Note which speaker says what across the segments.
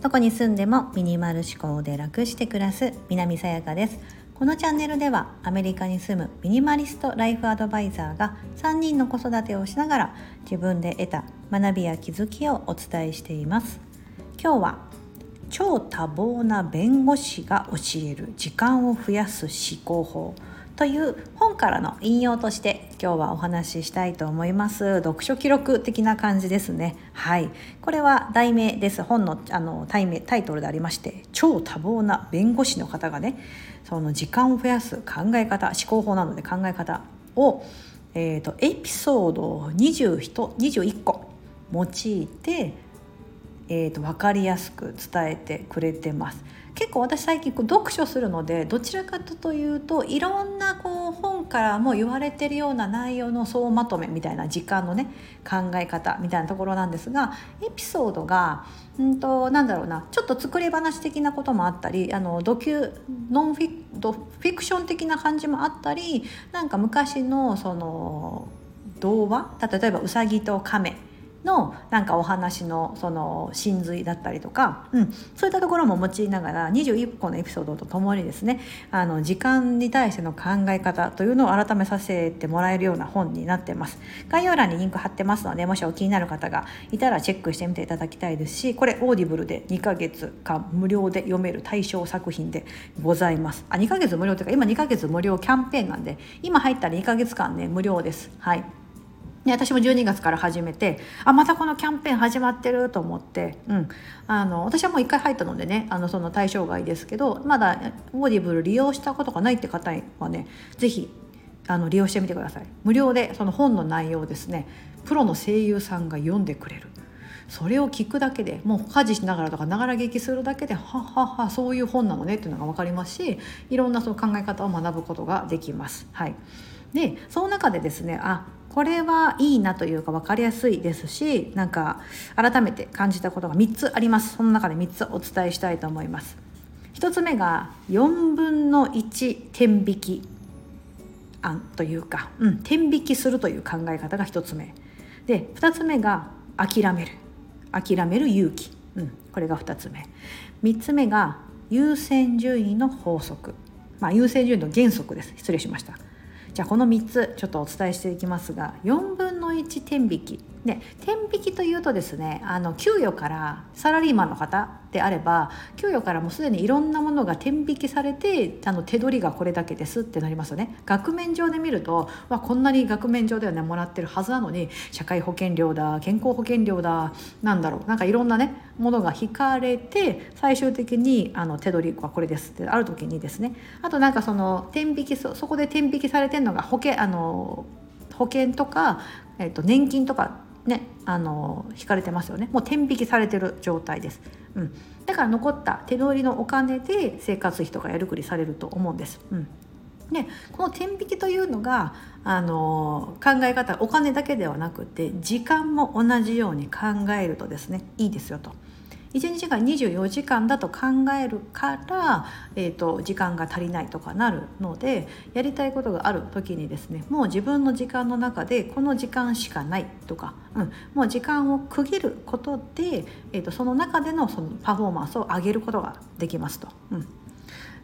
Speaker 1: どこに住んでもミニマル思考で楽して暮らす南さやかです。このチャンネルではアメリカに住むミニマリストライフアドバイザーが3人の子育てをしながら自分で得た学びや気づきをお伝えしています。今日は超多忙な弁護士が教える時間を増やす思考法という本からの引用として今日はお話ししたいと思います。読書記録的な感じですね。はい。これは題名です。本のあのタイメタイトルでありまして超多忙な弁護士の方がねその時間を増やす考え方思考法なので考え方を、えーと、エピソード 21, 21個用いてえーと、分かりやすく伝えてくれてます。結構私最近こう読書するのでどちらかというといろんなこう本からも言われてるような内容の総まとめみたいな時間のね考え方みたいなところなんですがエピソードがうんとなんだろうなちょっと作り話的なこともあったりあのドキュノンフィドフィクション的な感じもあったりなんか昔のその童話？例えば「うさぎと亀」のなんかお話のその真髄だったりとか、うん、そういったところも用いながら21個のエピソードとともにですねあの時間に対しての考え方というのを改めさせてもらえるような本になってます。概要欄にリンク貼ってますのでもしお気になる方がいたらチェックしてみていただきたいですしこれ Audible で2ヶ月間無料で読める対象作品でございます。あ2ヶ月無料というか今2ヶ月無料キャンペーンなんで今入ったら2ヶ月間ね無料です。はい。で私も12月から始めてあまたこのキャンペーン始まってると思って、うん、あの私はもう1回入ったのでねあのその対象外ですけどまだ Audible 利用したことがないって方はね是非利用してみてください。無料でその本の内容をですねプロの声優さんが読んでくれる。それを聞くだけでもう家事しながらとかながら劇するだけではははそういう本なのねっていうのが分かりますしいろんなその考え方を学ぶことができます。はい、でその中でですねあこれはいいなというか分かりやすいですしなんか改めて感じたことが3つあります。その中で3つお伝えしたいと思います。1つ目が4分の1天引き案というか、うん、天引きするという考え方が1つ目。で2つ目が諦める。諦める勇気、うん、これが2つ目。3つ目が優先順位の法則。まあ優先順位の原則です。失礼しました。じゃあこの3つちょっとお伝えしていきますが4分1天引き。で天引きというとですねあの給与からサラリーマンの方であれば給与からもうすでにいろんなものが天引きされてあの手取りがこれだけですってなりますよね。額面上で見るとわこんなに額面上ではねもらってるはずなのに社会保険料だ健康保険料だなんだろうなんかいろんなねものが引かれて最終的にあの手取りはこれですってある時にですね。あとなんかその天引きそこで天引きされてるのが保険あの保険とか、えっと、年金とかねあの引かれてますよね。もう天引きされてる状態です、うん、だから残った手取りのお金で生活費とかやりくりされると思うんです、うん、でこの天引きというのがあの考え方お金だけではなくて時間も同じように考えるとですねいいですよと。1日が24時間だと考えるから、えーと、時間が足りないとかなるのでやりたいことがある時にですねもう自分の時間の中でこの時間しかないとか、うん、もう時間を区切ることで、えーと、その中でのそのパフォーマンスを上げることができますと。うん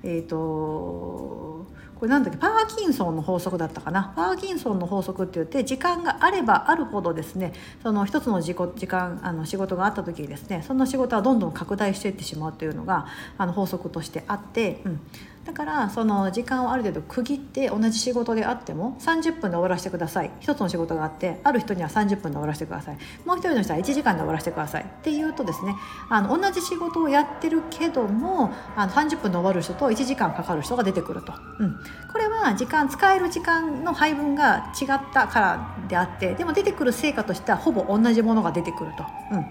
Speaker 1: えーとこれなんだっけ？パーキンソンの法則だったかな？パーキンソンの法則って言って時間があればあるほどですねその一つの時時間あの仕事があった時にですねその仕事はどんどん拡大していってしまうというのがあの法則としてあって、うん、だからその時間をある程度区切って同じ仕事であっても30分で終わらせてください。一つの仕事があってある人には30分で終わらせてください。もう一人の人は1時間で終わらせてください。っていうとですねあの同じ仕事をやってるけどもあの30分で終わる人と1時間かかる人が出てくると、うん、これは時間使える時間の配分が違ったからであってでも出てくる成果としてはほぼ同じものが出てくると。うん。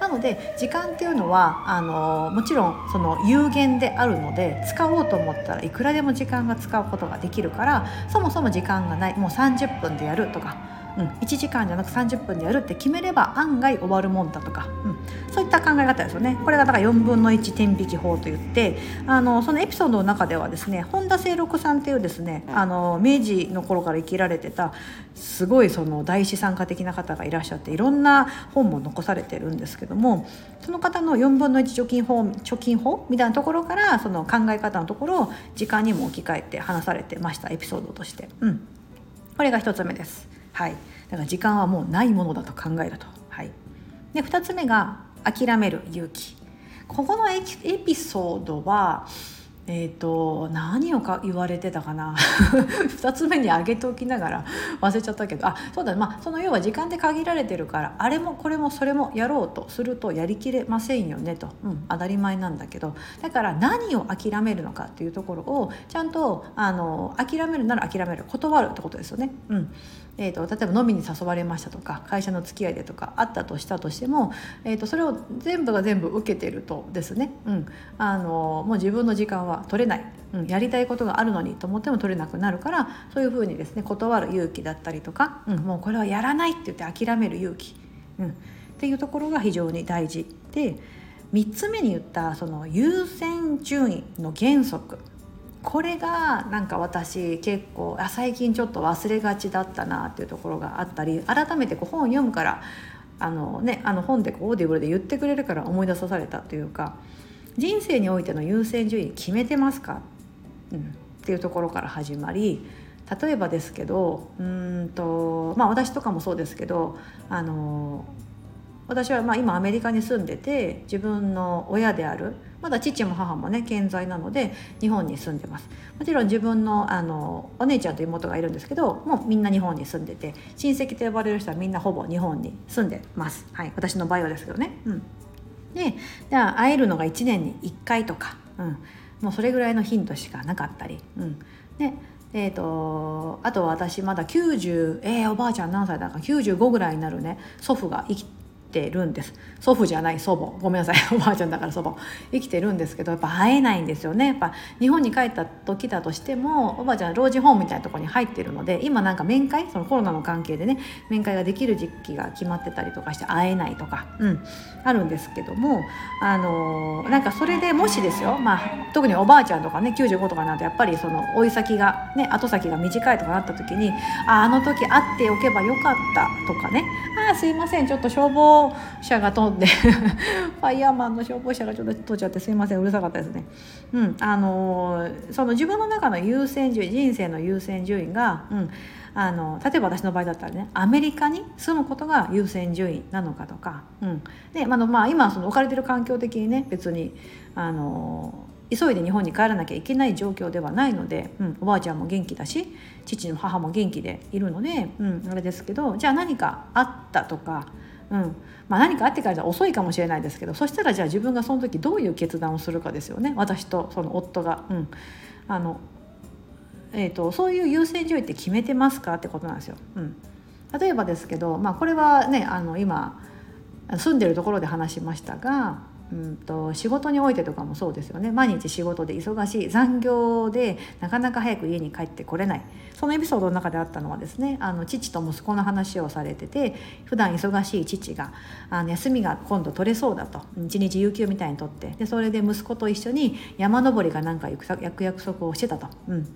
Speaker 1: なので時間っていうのはあのもちろんその有限であるので使おうと思ったらいくらでも時間が使うことができるからそもそも時間がないもう30分でやるとかうん、1時間じゃなく30分でやるって決めれば案外終わるもんだとか、うん、そういった考え方ですよね。これがだから4分の1天引き法といってあのそのエピソードの中ではですね本田清六さんっていうですねあの明治の頃から生きられてたすごいその大資産家的な方がいらっしゃっていろんな本も残されてるんですけどもその方の4分の1貯金法貯金法みたいなところからその考え方のところを時間にも置き換えて話されてましたエピソードとして。うん。これが1つ目です。はい、だから時間はもうないものだと考えると。はい、で2つ目が諦める勇気。ここのエピソードはえーと、何をか言われてたかな？2つ目に挙げておきながら忘れちゃったけど。あそうだ。まあその要は時間で限られてるからあれもこれもそれもやろうとするとやりきれませんよねと、うん、当たり前なんだけど。だから何を諦めるのかっていうところをちゃんとあの諦めるなら諦める。断るってことですよね。うん。えーと、例えば飲みに誘われましたとか会社の付き合いでとかあったとしたとしても、えーと、それを全部が全部受けてるとですね、うん、あのもう自分の時間は取れない、うん、やりたいことがあるのにと思っても取れなくなるからそういうふうにですね断る勇気だったりとか、うん、もうこれはやらないって言って諦める勇気、うん、っていうところが非常に大事で3つ目に言ったその優先順位の原則。これがなんか私結構あ最近ちょっと忘れがちだったなっていうところがあったり改めてこう本を読むからあの、ね、あの本でこう Audible で言ってくれるから思い出さされたというか人生においての優先順位決めてますか、うん、っていうところから始まり例えばですけどうんとまあ私とかもそうですけどあの私はま今アメリカに住んでて自分の親であるまだ父も母もね健在なので日本に住んでます。もちろん自分のあのお姉ちゃんと妹がいるんですけどもうみんな日本に住んでて親戚と呼ばれる人はみんなほぼ日本に住んでます。はい。私の場合はですけどね。うん。でじゃあ会えるのが1年に1回とか、うん、もうそれぐらいのヒントしかなかったり、うん、でえーと、あと私まだ90えー、おばあちゃん何歳だか95ぐらいになるね祖父が生きてるんです。祖父じゃない祖母。ごめんなさい。おばあちゃんだから祖母。生きてるんですけどやっぱ会えないんですよね。やっぱ日本に帰った時だとしてもおばあちゃん老人ホームみたいなところに入ってるので今なんか面会そのコロナの関係でね面会ができる時期が決まってたりとかして会えないとか、うん、あるんですけどもあのー、なんかそれでもしですよ、まあ、特におばあちゃんとかね95とかなるとやっぱりその追い先がね後先が短いとかなった時にああの時会っておけばよかったとかねああすいませんちょっと消防車が飛んで ファイヤーマンの消防車がちょっと通っちゃってすいませんうるさかったですね。うん、あのその自分の中の優先順位人生の優先順位が、うん、あの例えば私の場合だったらねアメリカに住むことが優先順位なのかとか、うんであのまあ、今その置かれてる環境的にね別にあの急いで日本に帰らなきゃいけない状況ではないので、うん、おばあちゃんも元気だし父の母も元気でいるので、うん、あれですけどじゃあ何かあったとか、うんまあ、何かあってからじゃ遅いかもしれないですけどそしたらじゃあ自分がその時どういう決断をするかですよね私とその夫が。うんあのえーと、そういう優先順位って決めてますかってことなんですよ。うん、例えばですけど、まあ、これはねあの今住んでるところで話しましたがうんと仕事においてとかもそうですよね。毎日仕事で忙しい。残業でなかなか早く家に帰ってこれない。そのエピソードの中であったのはですねあの父と息子の話をされてて普段忙しい父があの休みが今度取れそうだと。一日有給みたいに取って。でそれで息子と一緒に山登りがなんか行く約束をしてたと。うん。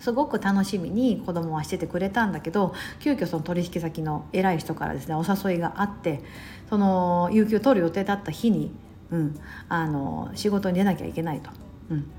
Speaker 1: すごく楽しみに子供はしててくれたんだけど急遽その取引先の偉い人からですねお誘いがあってその有給取る予定だった日にうん、あの仕事に出なきゃいけないと。うん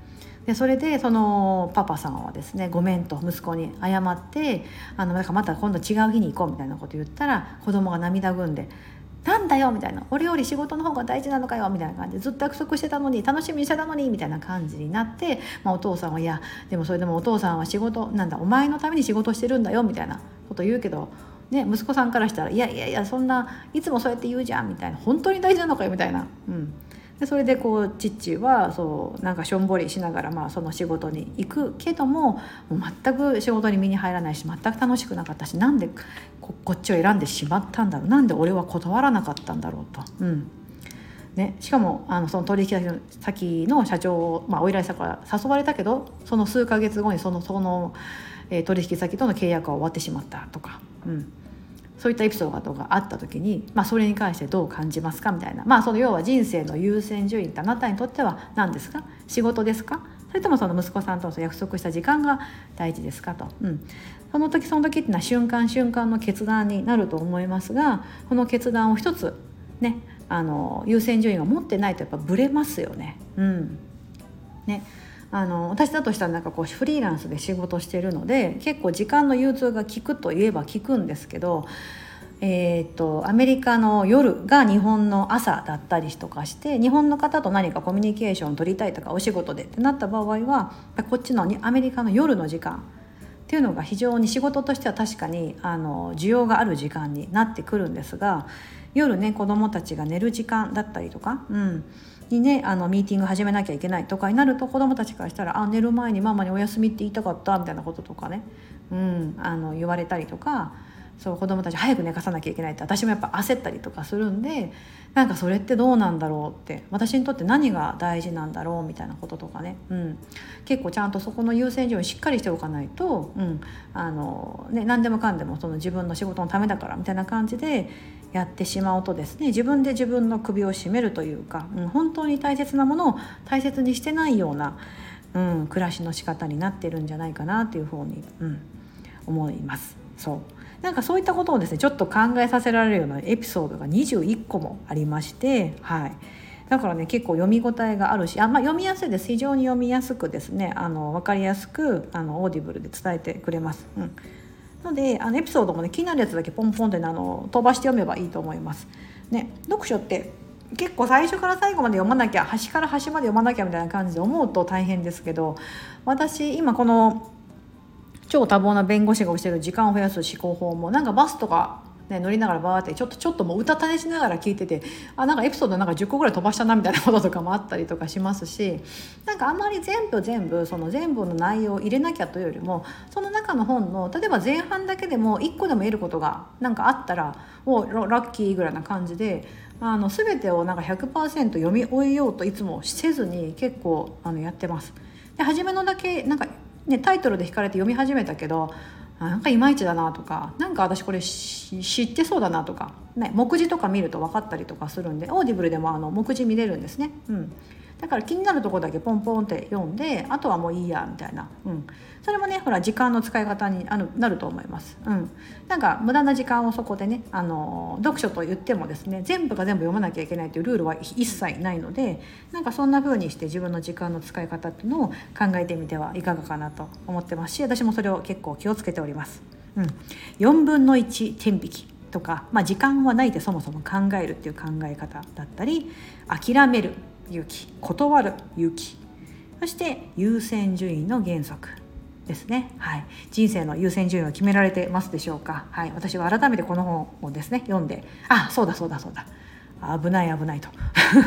Speaker 1: でそれでそのパパさんはですねごめんと息子に謝ってあのなんかまた今度違う日に行こうみたいなこと言ったら子供が涙ぐんで「なんだよ」みたいな「俺より仕事の方が大事なのかよ」みたいな感じでずっと約束してたのに楽しみにしてたのにみたいな感じになって、まあ、お父さんは「いやでもそれでもお父さんは仕事なんだお前のために仕事してるんだよ」みたいなこと言うけどね、息子さんからしたら「いやいやいやそんないつもそうやって言うじゃん」みたいな「本当に大事なのかよ」みたいな、うん、でそれでこう父はそうなんかしょんぼりしながらまあその仕事に行くけども全く仕事に身に入らないし全く楽しくなかったしなんでここっちを選んでしまったんだろうなんで俺は断らなかったんだろうと。うん。ね、しかもあのその取引先の社長、まあ、お依頼者から誘われたけどその数ヶ月後にそのその、えー、取引先との契約は終わってしまったとか、うん、そういったエピソードがあった時に、まあ、それに関してどう感じますかみたいな、まあ、その要は人生の優先順位ってあなたにとっては何ですか？仕事ですか？それともその息子さんとの約束した時間が大事ですかと、うん、その時その時っていうのは瞬間瞬間の決断になると思いますがこの決断を一つねあの優先順位が持ってないとやっぱブレますよね。うん。ね。あの私だとしたらなんかこうフリーランスで仕事してるので結構時間の融通が効くといえば効くんですけどえーと、アメリカの夜が日本の朝だったりとかして日本の方と何かコミュニケーション取りたいとかお仕事でってなった場合はこっちのアメリカの夜の時間っていうのが非常に仕事としては確かにあの需要がある時間になってくるんですが夜ね子どもたちが寝る時間だったりとか、うん、にねあのミーティング始めなきゃいけないとかになると子どもたちからしたら「あ寝る前にママにお休みって言いたかった」みたいなこととかね、うん、あの言われたりとか。そう子供たち早く寝かさなきゃいけないって私もやっぱ焦ったりとかするんでなんかそれってどうなんだろうって私にとって何が大事なんだろうみたいなこととかね、うん、結構ちゃんとそこの優先順位をしっかりしておかないと、うんあのね、何でもかんでもその自分の仕事のためだからみたいな感じでやってしまうとですね自分で自分の首を絞めるというか、うん、本当に大切なものを大切にしてないような、うん、暮らしの仕方になってるんじゃないかなというふうに、うん、思います。そうなんかそういったことをですねちょっと考えさせられるようなエピソードが21個もありまして、はい、だからね結構読み応えがあるしあ、まあ、読みやすいです非常に読みやすくですねあの分かりやすくあの Audible で伝えてくれます。うんのであのエピソードもね気になるやつだけポンポンって、ね、あの飛ばして読めばいいと思います。ね、読書って結構最初から最後まで読まなきゃ端から端まで読まなきゃみたいな感じで思うと大変ですけど私今この超多忙な弁護士が教える時間を増やす思考法もなんかバスとか、ね、乗りながらバーってちょっとちょっともう歌たねしながら聞いててあなんかエピソードなんか10個ぐらい飛ばしたなみたいなこととかもあったりとかしますしなんかあんまり全部全部その全部の内容を入れなきゃというよりもその中の本の例えば前半だけでも1個でも得ることがなんかあったらおラッキーぐらいな感じであの全てをなんか100%読み終えようといつもせずに結構あのやってます。で初めのだけなんかね、タイトルで引かれて読み始めたけどなんかいまいちだなとか何か私これ知ってそうだなとか、ね、目次とか見ると分かったりとかするんで Audible でもあの目次見れるんですね。うんだから気になるとこだけポンポンって読んであとはもういいやみたいな、うん、それもねほら時間の使い方にあのなると思います、うん、なんか無駄な時間をそこでねあの読書と言ってもですね全部が全部読まなきゃいけないというルールは一切ないのでなんかそんな風にして自分の時間の使い方っていうのを考えてみてはいかがかなと思ってますし私もそれを結構気をつけております。うん、4分の1天引きとか、まあ、時間はないでそもそも考えるっていう考え方だったり諦める勇気断る勇気。そして優先順位の原則ですね、はい、人生の優先順位は決められてますでしょうか、はい、私は改めてこの本をですね読んで。あそうだそうだそうだ。危ない危ないと。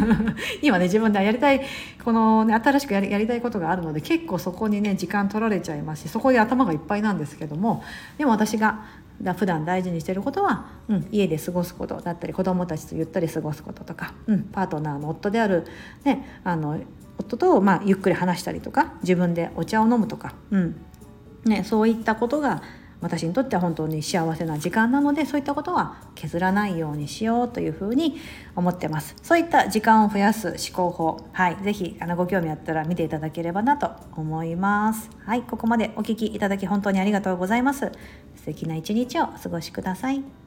Speaker 1: 今ね自分でやりたいこの、ね、新しくやりやりたいことがあるので結構そこにね時間取られちゃいますしそこで頭がいっぱいなんですけども。でも私が普段大事にしてることは、うん、家で過ごすことだったり子どもたちとゆったり過ごすこととか、うん、パートナーの夫である、ね、あの夫と、まあ、ゆっくり話したりとか自分でお茶を飲むとか、うんね、そういったことが私にとっては本当に幸せな時間なのでそういったことは削らないようにしようというふうに思ってます。そういった時間を増やす思考法はい是非ご興味あったら見ていただければなと思います。はいここまでお聴きいただき本当にありがとうございます。素敵な一日をお過ごしください。